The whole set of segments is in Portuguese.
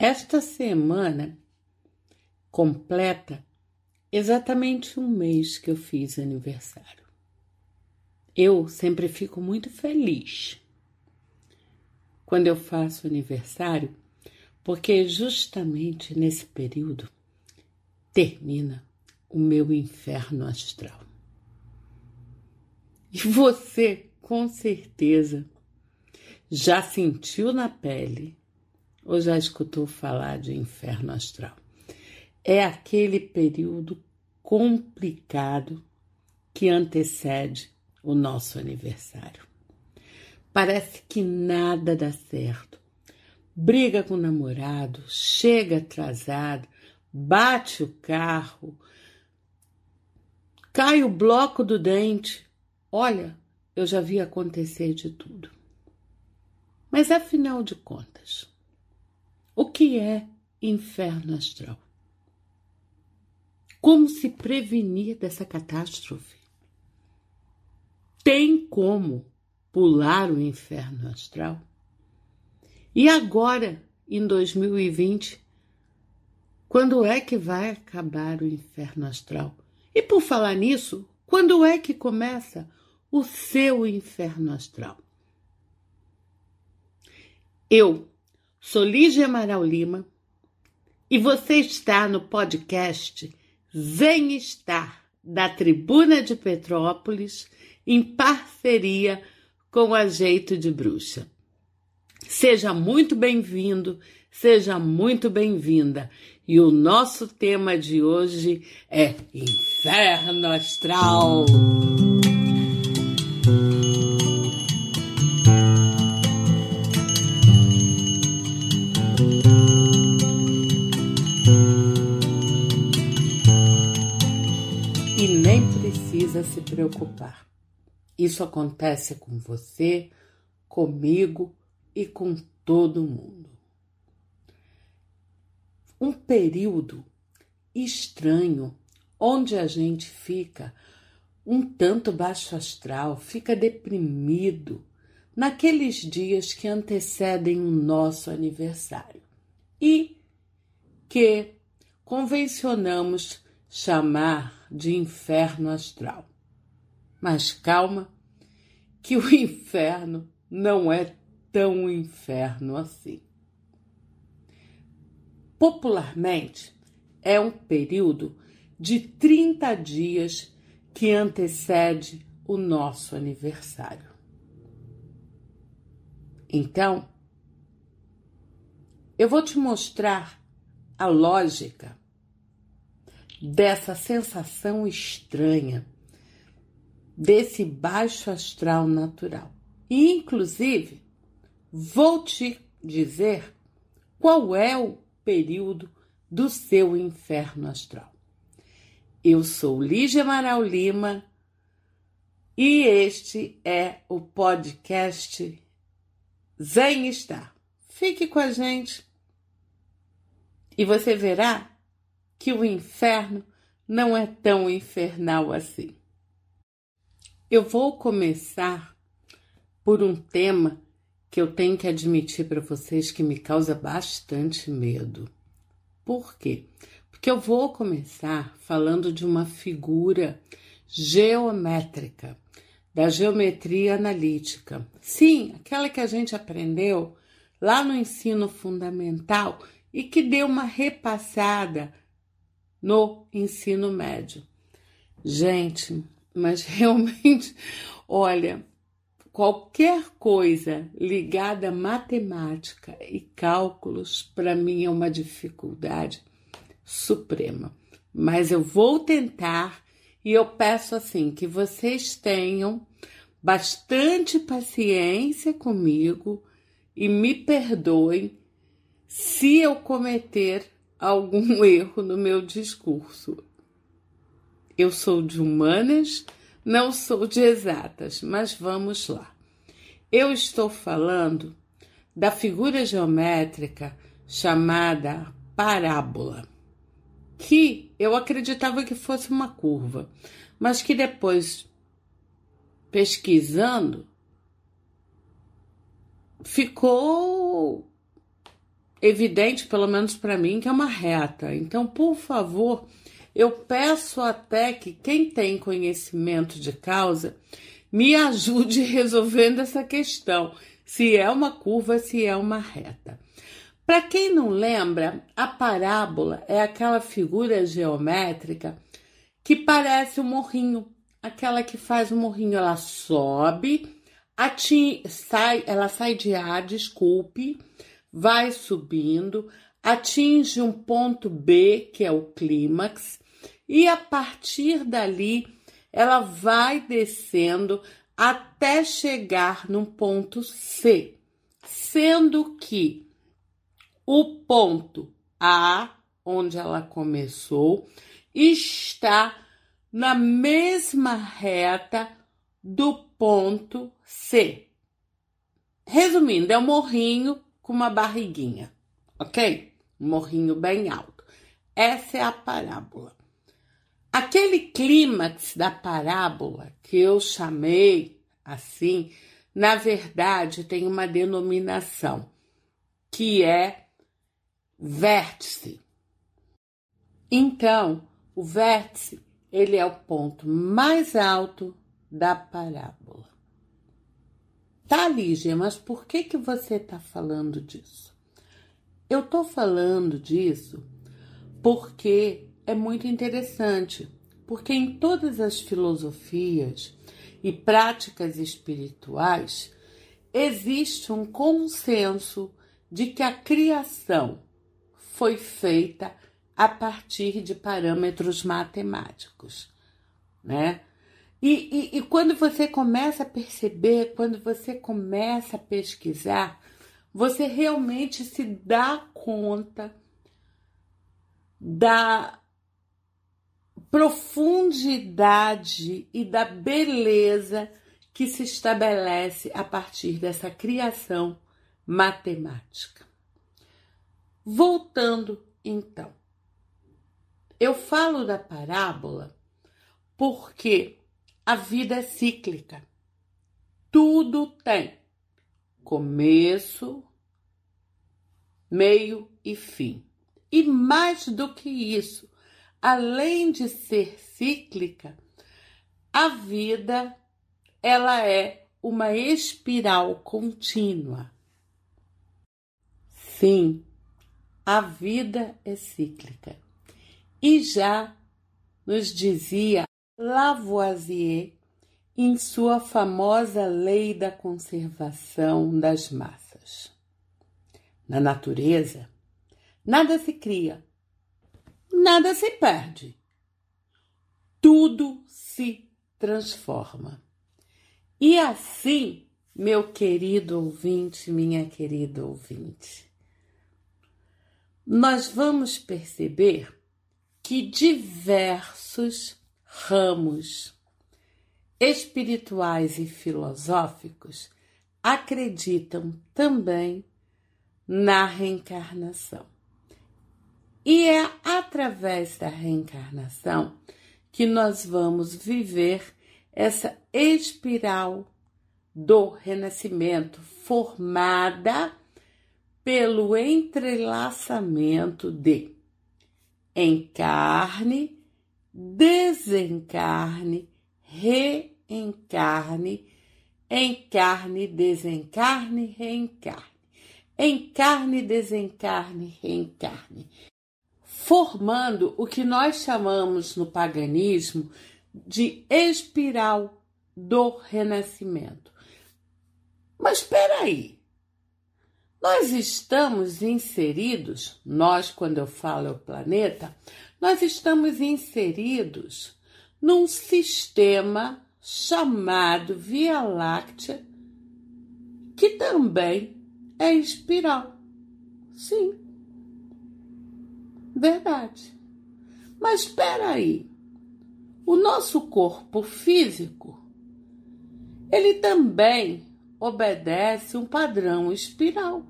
Esta semana completa exatamente um mês que eu fiz aniversário. Eu sempre fico muito feliz quando eu faço aniversário, porque justamente nesse período termina o meu inferno astral. E você, com certeza, já sentiu na pele ou já escutou falar de inferno astral? É aquele período complicado que antecede o nosso aniversário. Parece que nada dá certo. Briga com o namorado, chega atrasado, bate o carro, cai o bloco do dente. Olha, eu já vi acontecer de tudo. Mas afinal de contas, o que é inferno astral? Como se prevenir dessa catástrofe? Tem como pular o inferno astral? E agora, em 2020, quando é que vai acabar o inferno astral? E por falar nisso, quando é que começa o seu inferno astral? Eu Sou Lígia Amaral Lima e você está no podcast Vem Estar da Tribuna de Petrópolis em parceria com a Jeito de Bruxa. Seja muito bem-vindo, seja muito bem-vinda. E o nosso tema de hoje é Inferno Astral. Precisa se preocupar. Isso acontece com você, comigo e com todo mundo. Um período estranho onde a gente fica um tanto baixo astral, fica deprimido naqueles dias que antecedem o nosso aniversário e que convencionamos chamar de inferno astral. Mas calma, que o inferno não é tão inferno assim. Popularmente, é um período de 30 dias que antecede o nosso aniversário. Então, eu vou te mostrar a lógica dessa sensação estranha, desse baixo astral natural. E, inclusive, vou te dizer qual é o período do seu inferno astral. Eu sou Lígia Amaral Lima e este é o podcast Zen Estar. Fique com a gente e você verá que o inferno não é tão infernal assim. Eu vou começar por um tema que eu tenho que admitir para vocês que me causa bastante medo. Por quê? Porque eu vou começar falando de uma figura geométrica, da geometria analítica. Sim, aquela que a gente aprendeu lá no ensino fundamental e que deu uma repassada no ensino médio. Gente, mas realmente, olha, qualquer coisa ligada a matemática e cálculos, para mim é uma dificuldade suprema. Mas eu vou tentar e eu peço assim que vocês tenham bastante paciência comigo e me perdoem se eu cometer algum erro no meu discurso. Eu sou de humanas, não sou de exatas, mas vamos lá. Eu estou falando da figura geométrica chamada parábola, que eu acreditava que fosse uma curva, mas que depois, pesquisando, ficou evidente, pelo menos para mim, que é uma reta. Então, por favor, eu peço até que quem tem conhecimento de causa me ajude resolvendo essa questão, se é uma curva, se é uma reta. Para quem não lembra, a parábola é aquela figura geométrica que parece um morrinho, aquela que faz o um morrinho, ela sobe, sai, ela sai de A, desculpe, vai subindo, atinge um ponto B, que é o clímax, e a partir dali ela vai descendo até chegar no ponto C, sendo que o ponto A, onde ela começou, está na mesma reta do ponto C. Resumindo, é um morrinho com uma barriguinha, ok? Morrinho bem alto. Essa é a parábola. Aquele clímax da parábola que eu chamei assim, na verdade tem uma denominação que é vértice. Então, o vértice, ele é o ponto mais alto da parábola. Tá, Lígia, mas por que que você está falando disso? Eu estou falando disso porque é muito interessante, porque em todas as filosofias e práticas espirituais existe um consenso de que a criação foi feita a partir de parâmetros matemáticos, né? E, e, e, quando você começa a perceber, quando você começa a pesquisar, você realmente se dá conta da profundidade e da beleza que se estabelece a partir dessa criação matemática. Voltando então, eu falo da parábola porque a vida é cíclica. Tudo tem começo, meio e fim. E mais do que isso, além de ser cíclica, a vida ela é uma espiral contínua. Sim, a vida é cíclica. E já nos dizia Lavoisier em sua famosa lei da conservação das massas. Na natureza, nada se cria, nada se perde. Tudo se transforma. E assim, meu querido ouvinte, minha querida ouvinte, nós vamos perceber que diversos ramos espirituais e filosóficos acreditam também na reencarnação. E é através da reencarnação que nós vamos viver essa espiral do renascimento formada pelo entrelaçamento de encarne, desencarne, reencarne, encarne, desencarne, reencarne, encarne, desencarne, reencarne, formando o que nós chamamos no paganismo de espiral do renascimento. Mas espera aí. Nós estamos inseridos, nós, quando eu falo o planeta, nós estamos inseridos num sistema chamado Via Láctea, que também é espiral. Sim, verdade. Mas espera aí, o nosso corpo físico, ele também obedece um padrão espiral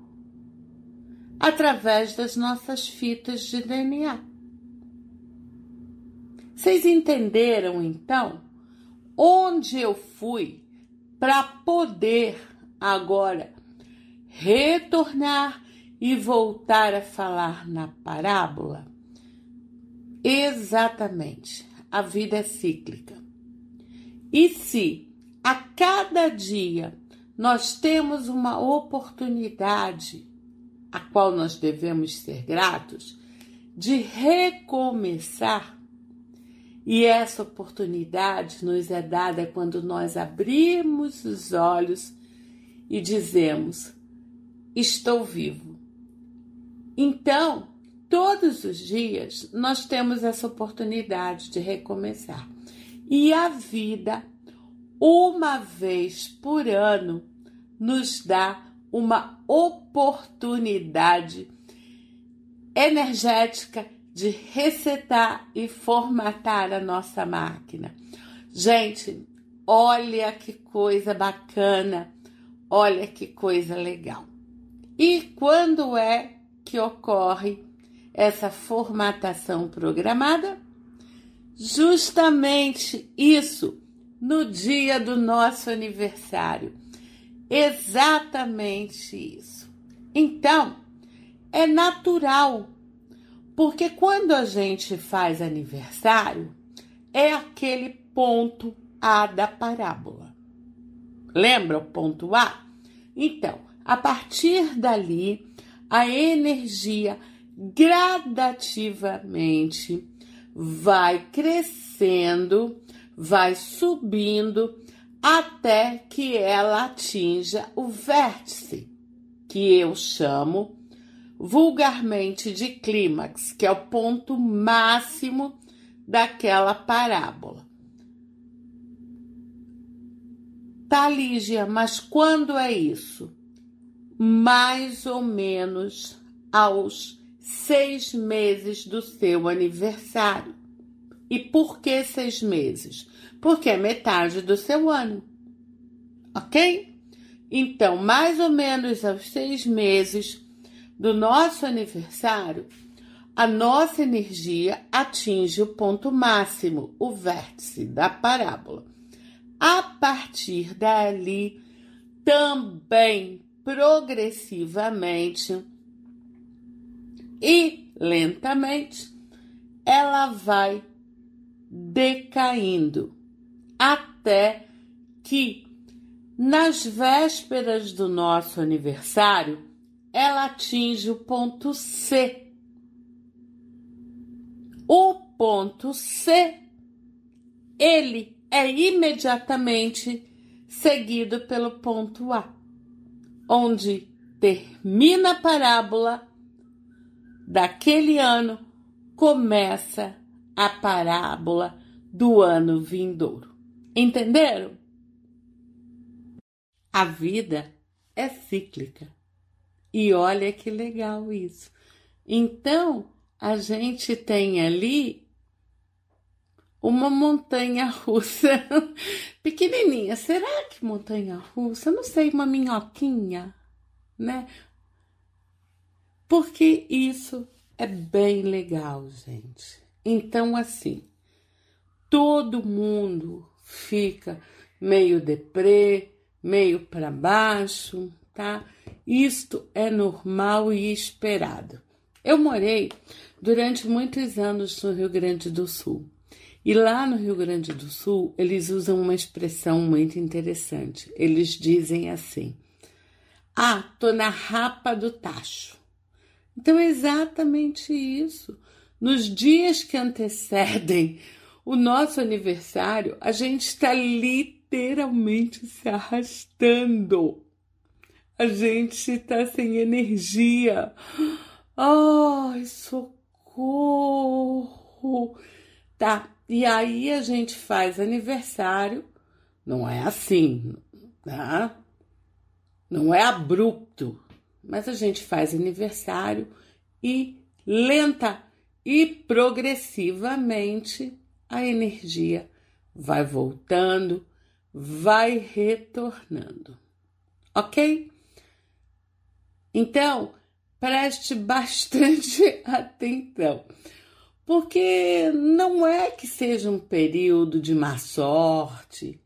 através das nossas fitas de DNA. Vocês entenderam então onde eu fui para poder agora retornar e voltar a falar na parábola? Exatamente, a vida é cíclica. E se a cada dia nós temos uma oportunidade, a qual nós devemos ser gratos, de recomeçar, e essa oportunidade nos é dada quando nós abrimos os olhos e dizemos: Estou vivo. Então, todos os dias nós temos essa oportunidade de recomeçar. E a vida, uma vez por ano, nos dá uma oportunidade energética de resetar e formatar a nossa máquina. Gente, olha que coisa bacana, olha que coisa legal. E quando é que ocorre essa formatação programada? Justamente isso, no dia do nosso aniversário. Exatamente isso. Então, é natural porque quando a gente faz aniversário, é aquele ponto A da parábola. Lembra o ponto A? Então, a partir dali, a energia gradativamente vai crescendo, vai subindo até que ela atinja o vértice, que eu chamo vulgarmente de clímax, que é o ponto máximo daquela parábola. Tá, Lígia, mas quando é isso? Mais ou menos aos seis meses do seu aniversário. E por que seis meses? Porque é metade do seu ano. Ok? Então, mais ou menos aos seis meses do nosso aniversário, a nossa energia atinge o ponto máximo, o vértice da parábola. A partir dali, também progressivamente e lentamente, ela vai decaindo até que nas vésperas do nosso aniversário ela atinge o ponto C. O ponto C, ele é imediatamente seguido pelo ponto A, onde termina a parábola daquele ano, começa a parábola do ano vindouro. Entenderam? A vida é cíclica. E olha que legal isso. Então, a gente tem ali uma montanha russa pequenininha. Será que montanha russa? Não sei, uma minhoquinha, né? Porque isso é bem legal, gente. Então, assim, todo mundo fica meio deprê, meio para baixo, tá? Isto é normal e esperado. Eu morei durante muitos anos no Rio Grande do Sul. E lá no Rio Grande do Sul, eles usam uma expressão muito interessante. Eles dizem assim: Ah, tô na rapa do tacho. Então é exatamente isso. Nos dias que antecedem o nosso aniversário, a gente está literalmente se arrastando a gente está sem energia. Ai, socorro! Tá, e aí a gente faz aniversário, não é assim, tá? Não é abrupto, mas a gente faz aniversário e lenta e progressivamente a energia vai voltando, vai retornando. Ok? Então, preste bastante atenção, porque não é que seja um período de má sorte,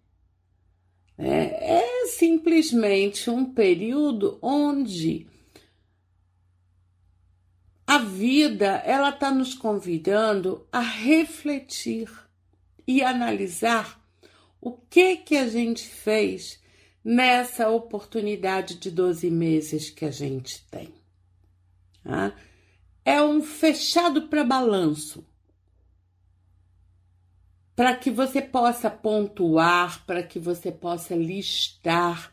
né? é simplesmente um período onde a vida ela está nos convidando a refletir e analisar o que que a gente fez nessa oportunidade de 12 meses que a gente tem. Tá? É um fechado para balanço para que você possa pontuar, para que você possa listar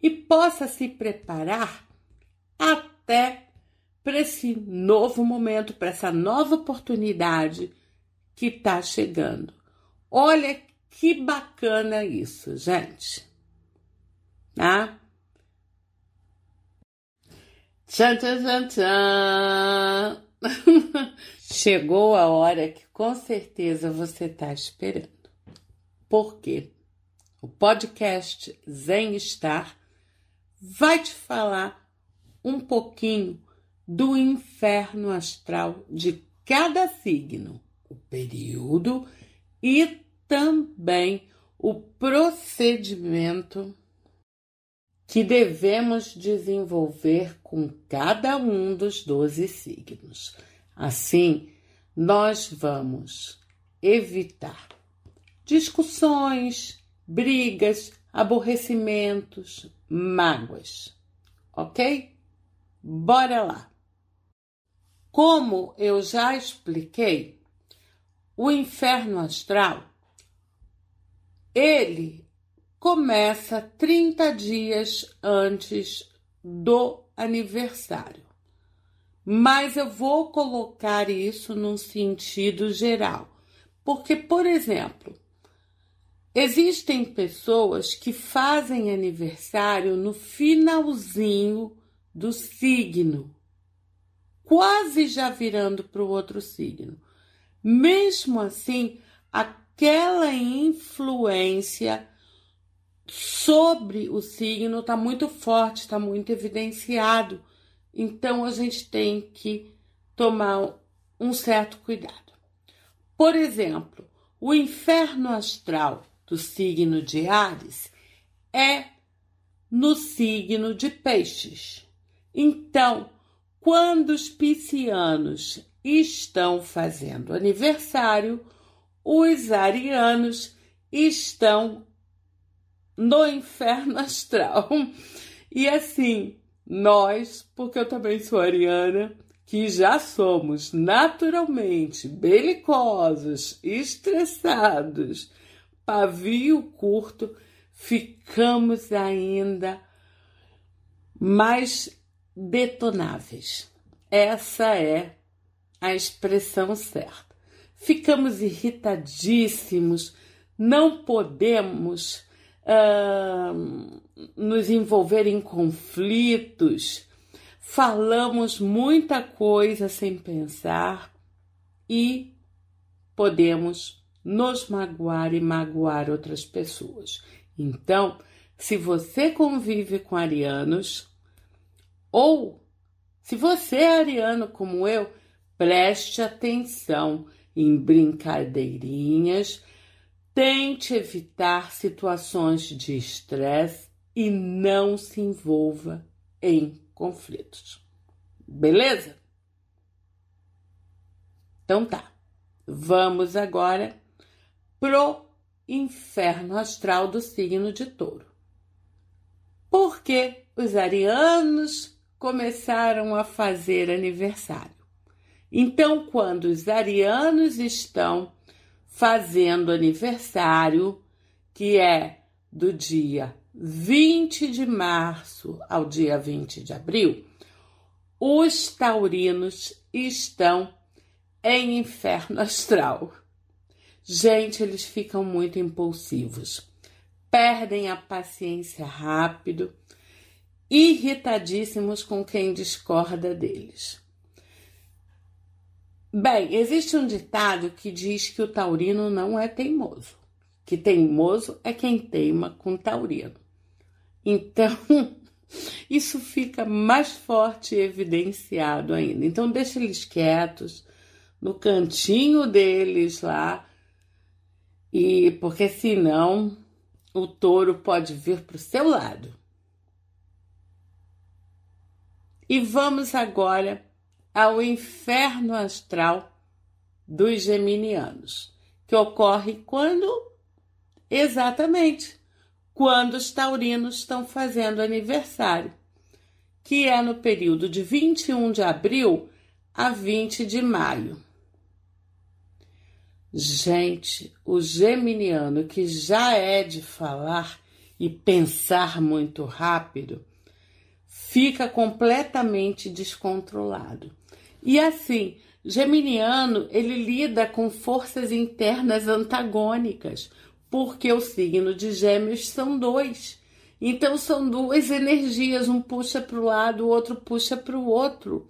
e possa se preparar até para esse novo momento, para essa nova oportunidade que está chegando. Olha que bacana isso, gente. Tá? Tchan, tchan, tchan, tchan. Chegou a hora que com certeza você está esperando. Por quê? O podcast Zen Star vai te falar um pouquinho do inferno astral de cada signo, o período e também o procedimento que devemos desenvolver com cada um dos doze signos. Assim, nós vamos evitar discussões, brigas, aborrecimentos, mágoas. Ok? Bora lá! Como eu já expliquei, o inferno astral ele começa 30 dias antes do aniversário. Mas eu vou colocar isso num sentido geral. Porque, por exemplo, existem pessoas que fazem aniversário no finalzinho do signo, quase já virando para o outro signo. Mesmo assim, aquela influência sobre o signo está muito forte, está muito evidenciado. Então a gente tem que tomar um certo cuidado. Por exemplo, o inferno astral do signo de Ares é no signo de Peixes. Então, quando os piscianos estão fazendo aniversário, os arianos estão no inferno astral. E assim, nós, porque eu também sou ariana, que já somos naturalmente belicosos, estressados, pavio curto, ficamos ainda mais detonáveis. Essa é a expressão certa. Ficamos irritadíssimos, não podemos uh, nos envolver em conflitos, falamos muita coisa sem pensar e podemos nos magoar e magoar outras pessoas. Então, se você convive com arianos, ou se você é ariano como eu, preste atenção em brincadeirinhas Tente evitar situações de estresse e não se envolva em conflitos. Beleza? Então tá. Vamos agora pro inferno astral do signo de Touro. Porque os arianos começaram a fazer aniversário. Então, quando os arianos estão fazendo aniversário, que é do dia 20 de março ao dia 20 de abril, os taurinos estão em inferno astral. Gente, eles ficam muito impulsivos, perdem a paciência rápido, irritadíssimos com quem discorda deles. Bem, existe um ditado que diz que o taurino não é teimoso, que teimoso é quem teima com taurino. Então, isso fica mais forte e evidenciado ainda. Então, deixa eles quietos no cantinho deles lá, e porque senão o touro pode vir para o seu lado. E vamos agora ao inferno astral dos geminianos, que ocorre quando? Exatamente, quando os taurinos estão fazendo aniversário, que é no período de 21 de abril a 20 de maio. Gente, o geminiano que já é de falar e pensar muito rápido, fica completamente descontrolado. E assim, Geminiano, ele lida com forças internas antagônicas, porque o signo de Gêmeos são dois. Então são duas energias, um puxa para o lado, o outro puxa para o outro.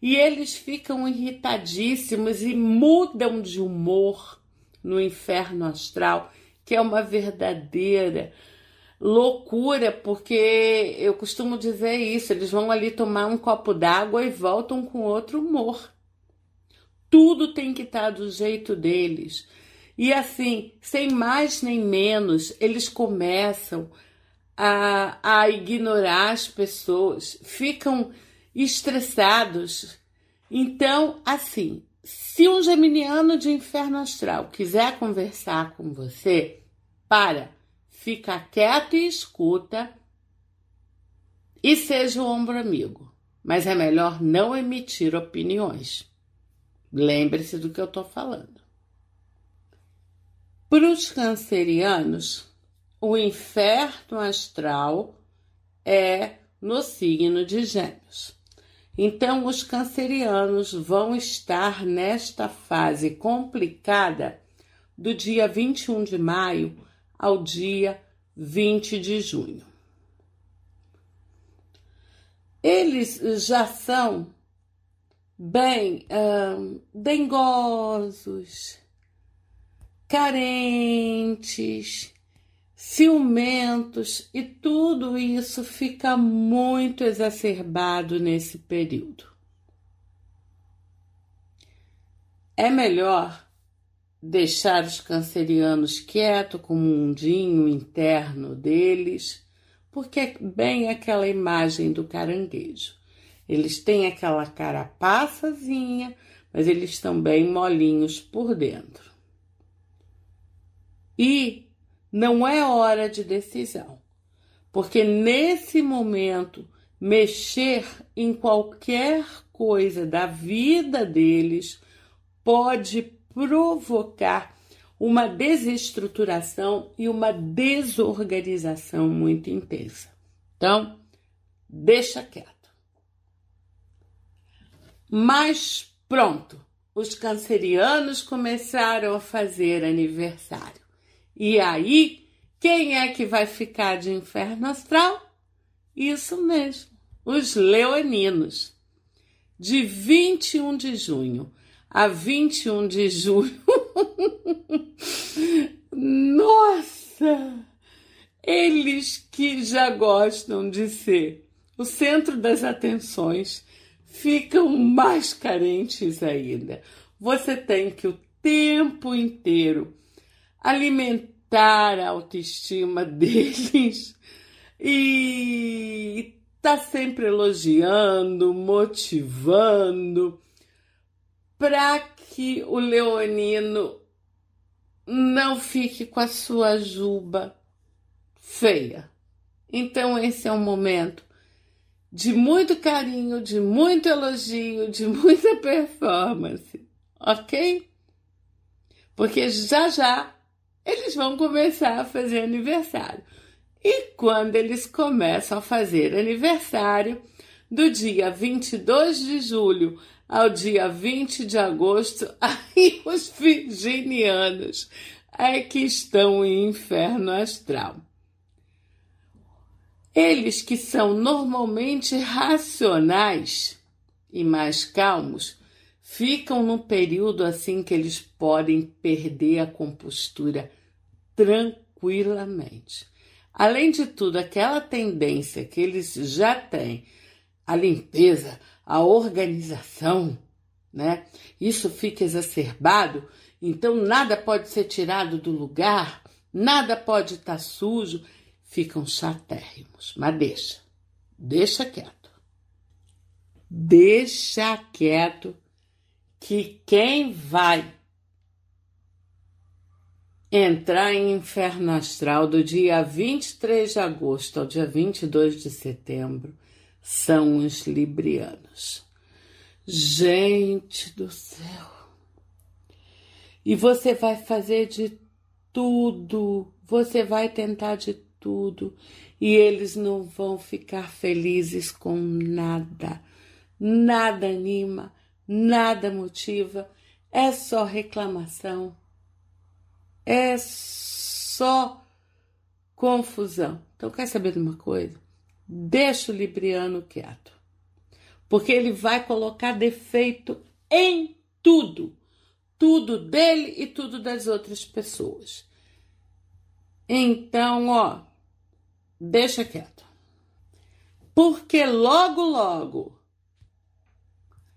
E eles ficam irritadíssimos e mudam de humor no inferno astral, que é uma verdadeira loucura, porque eu costumo dizer isso, eles vão ali tomar um copo d'água e voltam com outro humor. Tudo tem que estar do jeito deles. E assim, sem mais nem menos, eles começam a, a ignorar as pessoas, ficam estressados. Então, assim, se um geminiano de inferno astral quiser conversar com você, para fica quieto e escuta e seja o ombro amigo. Mas é melhor não emitir opiniões. Lembre-se do que eu estou falando. Para os cancerianos, o inferno astral é no signo de Gêmeos. Então, os cancerianos vão estar nesta fase complicada do dia 21 de maio ao dia 20 de junho. Eles já são bem hum, dengosos, carentes, ciumentos e tudo isso fica muito exacerbado nesse período. É melhor deixar os cancerianos quietos com o mundinho interno deles, porque é bem aquela imagem do caranguejo. Eles têm aquela carapaçazinha, mas eles estão bem molinhos por dentro. E não é hora de decisão, porque nesse momento mexer em qualquer coisa da vida deles pode provocar uma desestruturação e uma desorganização muito intensa. Então, deixa quieto. Mas pronto, os cancerianos começaram a fazer aniversário. E aí, quem é que vai ficar de inferno astral? Isso mesmo, os leoninos. De 21 de junho a 21 de julho. Nossa! Eles que já gostam de ser o centro das atenções ficam mais carentes ainda. Você tem que o tempo inteiro alimentar a autoestima deles e tá sempre elogiando, motivando para que o leonino não fique com a sua juba feia. Então, esse é um momento de muito carinho, de muito elogio, de muita performance, ok? Porque já já eles vão começar a fazer aniversário. E quando eles começam a fazer aniversário, do dia 22 de julho ao dia 20 de agosto, aí os virginianos é que estão em inferno astral. Eles que são normalmente racionais e mais calmos, ficam num período assim que eles podem perder a compostura tranquilamente. Além de tudo, aquela tendência que eles já têm, a limpeza, a organização, né? Isso fica exacerbado, então nada pode ser tirado do lugar, nada pode estar tá sujo, ficam chatérrimos. Mas deixa, deixa quieto. deixa quieto que quem vai entrar em inferno astral do dia 23 de agosto ao dia 22 de setembro são os librianos. Gente do céu! E você vai fazer de tudo, você vai tentar de tudo, e eles não vão ficar felizes com nada. Nada anima, nada motiva, é só reclamação, é só confusão. Então, quer saber de uma coisa? Deixa o Libriano quieto, porque ele vai colocar defeito em tudo, tudo dele e tudo das outras pessoas. Então, ó, deixa quieto. Porque logo, logo,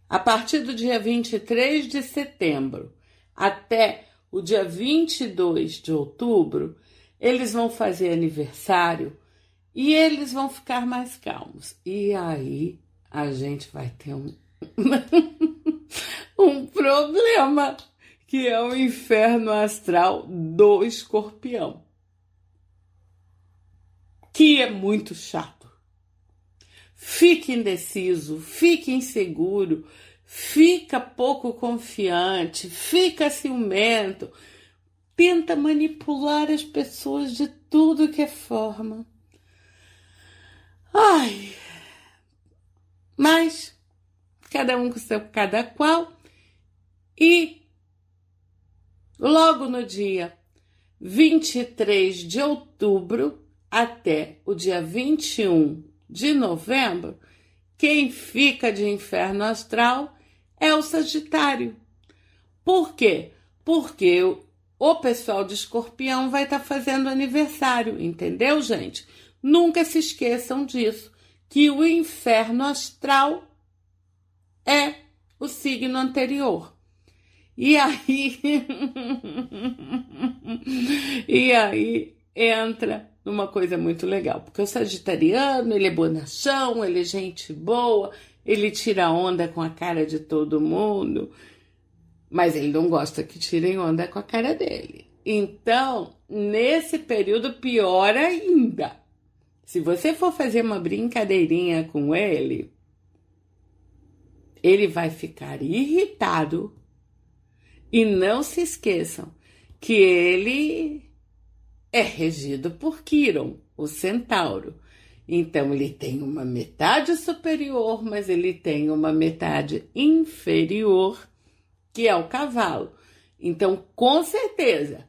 a partir do dia 23 de setembro até o dia 22 de outubro, eles vão fazer aniversário e eles vão ficar mais calmos. E aí a gente vai ter um, um problema, que é o inferno astral do escorpião, que é muito chato. Fique indeciso, fique inseguro, fica pouco confiante, fica ciumento, tenta manipular as pessoas de tudo que é forma. Ai, mas cada um com seu cada qual e logo no dia 23 de outubro até o dia 21 de novembro, quem fica de inferno astral é o Sagitário. Por quê? Porque o pessoal de Escorpião vai estar tá fazendo aniversário, entendeu, gente? Nunca se esqueçam disso, que o inferno astral é o signo anterior. E aí E aí entra numa coisa muito legal, porque o sagitariano, ele é bonachão, ele é gente boa, ele tira onda com a cara de todo mundo, mas ele não gosta que tirem onda com a cara dele. Então, nesse período, pior ainda. Se você for fazer uma brincadeirinha com ele, ele vai ficar irritado. E não se esqueçam que ele é regido por Quiron, o centauro. Então ele tem uma metade superior, mas ele tem uma metade inferior, que é o cavalo. Então, com certeza,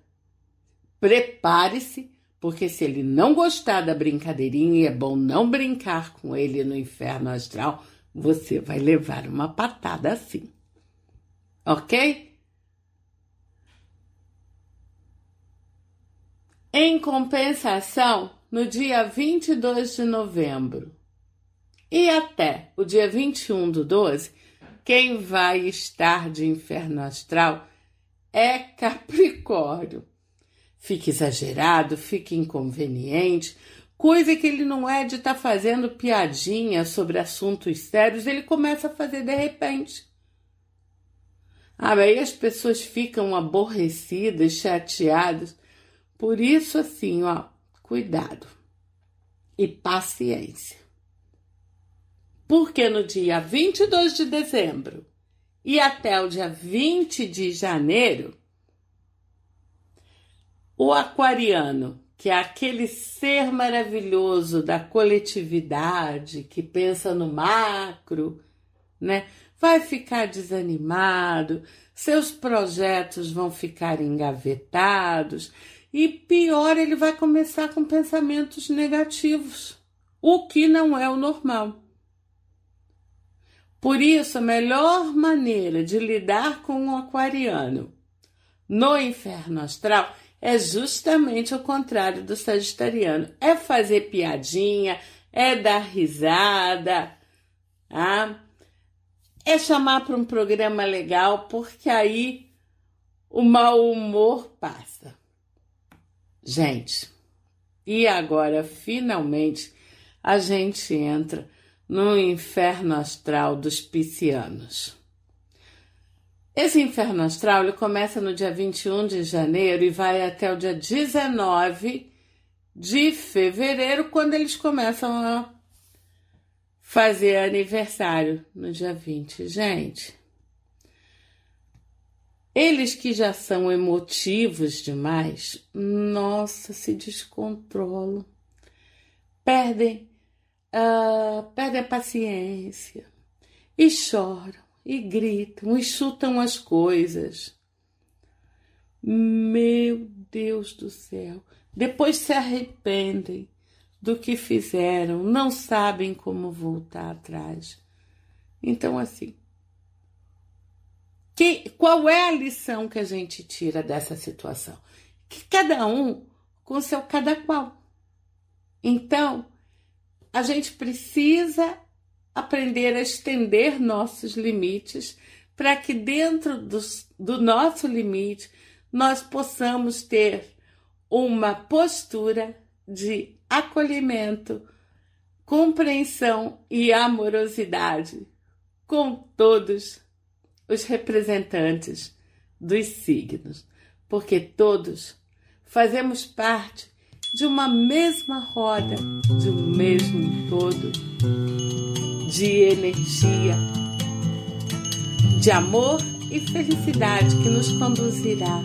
prepare-se, porque se ele não gostar da brincadeirinha, é bom não brincar com ele no inferno astral, você vai levar uma patada assim. Ok? Em compensação, no dia 22 de novembro e até o dia 21 do 12, quem vai estar de inferno astral é Capricórnio. Fica exagerado, fica inconveniente, coisa que ele não é de estar tá fazendo piadinha sobre assuntos sérios, ele começa a fazer de repente. Ah, aí as pessoas ficam aborrecidas, chateadas. Por isso, assim, ó, cuidado e paciência. Porque no dia 22 de dezembro e até o dia 20 de janeiro, o aquariano, que é aquele ser maravilhoso da coletividade, que pensa no macro, né? Vai ficar desanimado, seus projetos vão ficar engavetados e pior, ele vai começar com pensamentos negativos, o que não é o normal. Por isso, a melhor maneira de lidar com o aquariano no inferno astral é justamente o contrário do sagitariano. É fazer piadinha, é dar risada, tá? é chamar para um programa legal, porque aí o mau humor passa. Gente, e agora finalmente a gente entra no inferno astral dos piscianos. Esse inferno astral ele começa no dia 21 de janeiro e vai até o dia 19 de fevereiro, quando eles começam a fazer aniversário no dia 20. Gente, eles que já são emotivos demais, nossa, se descontrolam, perdem, uh, perdem a paciência e choram e gritam e chutam as coisas. Meu Deus do céu! Depois se arrependem do que fizeram, não sabem como voltar atrás. Então, assim, que, qual é a lição que a gente tira dessa situação? Que cada um com seu cada qual. Então, a gente precisa aprender a estender nossos limites para que dentro do, do nosso limite nós possamos ter uma postura de acolhimento, compreensão e amorosidade com todos os representantes dos signos, porque todos fazemos parte de uma mesma roda, de um mesmo todo, de energia, de amor e felicidade que nos conduzirá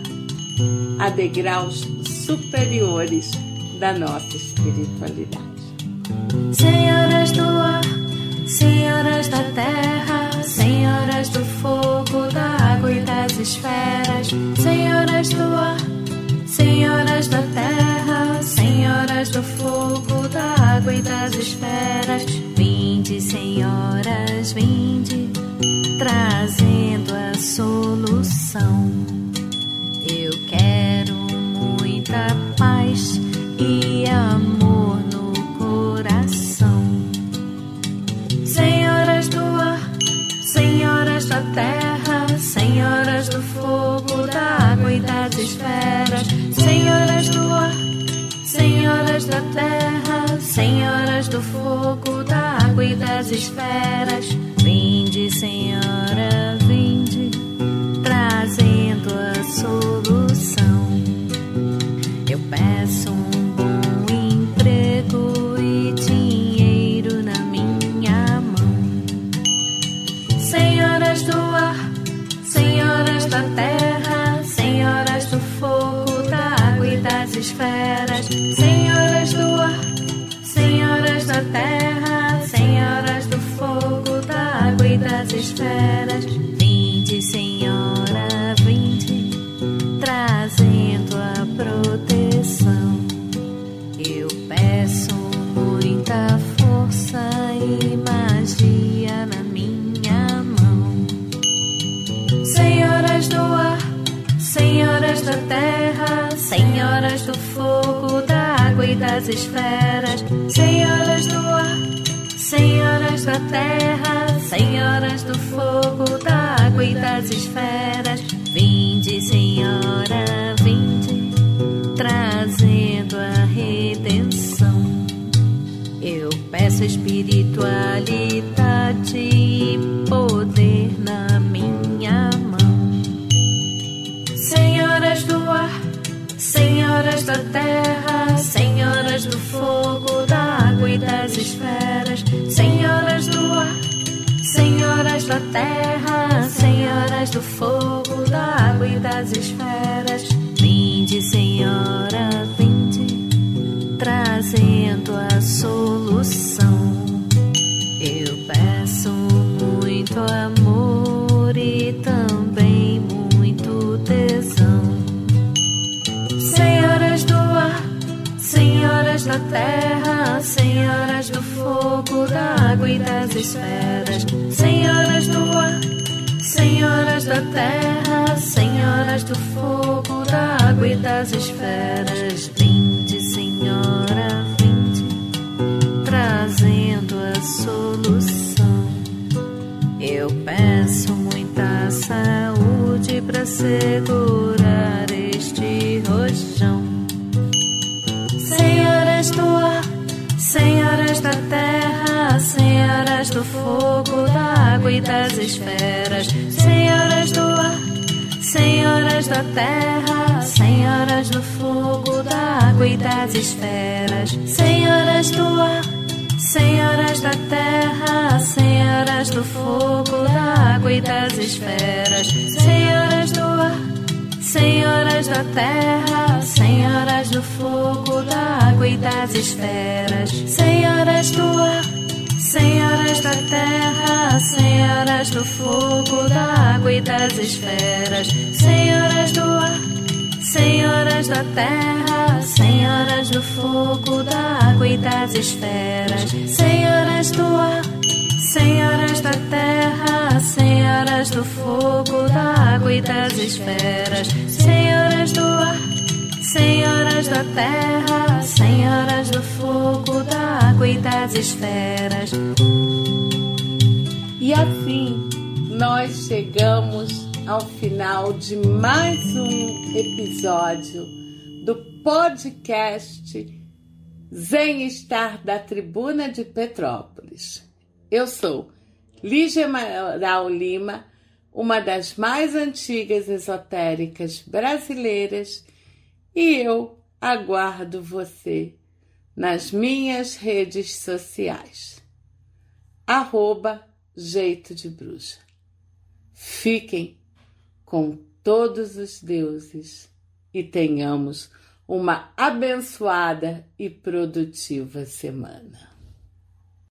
a degraus superiores da nossa espiritualidade. Senhoras do ar, senhoras da terra, senhoras do fogo, da água e das esferas, senhoras do ar, senhoras da terra, senhoras do fogo, da água e das esferas, vinde, senhoras, vinde, trazendo a solução. Das esferas, senhoras do ar, senhoras da terra, senhoras do fogo, da água e das esferas, vinde, Senhora, vinde, trazendo a redenção. Eu peço espiritualidade e poder na minha mão. Senhoras do ar, senhoras da terra, da terra, senhoras do fogo, da água e das esferas, vinde, Senhora, vinde, trazendo a solução. Eu peço muito amor e também muito tesão. Senhoras do ar, senhoras da terra, senhoras do fogo, da água e das esferas, senhoras do ar, senhoras da terra, senhoras do fogo, da água e das esferas, vinde, Senhora, vinde, trazendo a solução. Eu peço muita saúde para segurar este rojão. Senhoras do ar, senhoras da terra, senhoras do fogo, da água e das esferas, senhoras do ar, senhoras da terra, senhoras do fogo, da água e das esferas, senhoras do ar, senhoras da terra, senhoras do fogo, da água e das esferas, senhoras do ar, senhoras da terra, senhoras do fogo, da água e das esferas, senhoras do ar Senhoras da terra, senhoras do fogo, da água e das esferas, senhoras do ar, senhoras da terra, senhoras do fogo, da água e das esferas, senhoras do ar, senhoras da terra, senhoras do fogo, da água e das esferas, senhoras do ar Senhoras da terra, senhoras do fogo, da água e das esferas. E assim nós chegamos ao final de mais um episódio do podcast Zen Estar da Tribuna de Petrópolis. Eu sou Lígia Amaral Lima, uma das mais antigas esotéricas brasileiras e eu aguardo você nas minhas redes sociais. Arroba Jeito de Bruxa. Fiquem com todos os deuses e tenhamos uma abençoada e produtiva semana.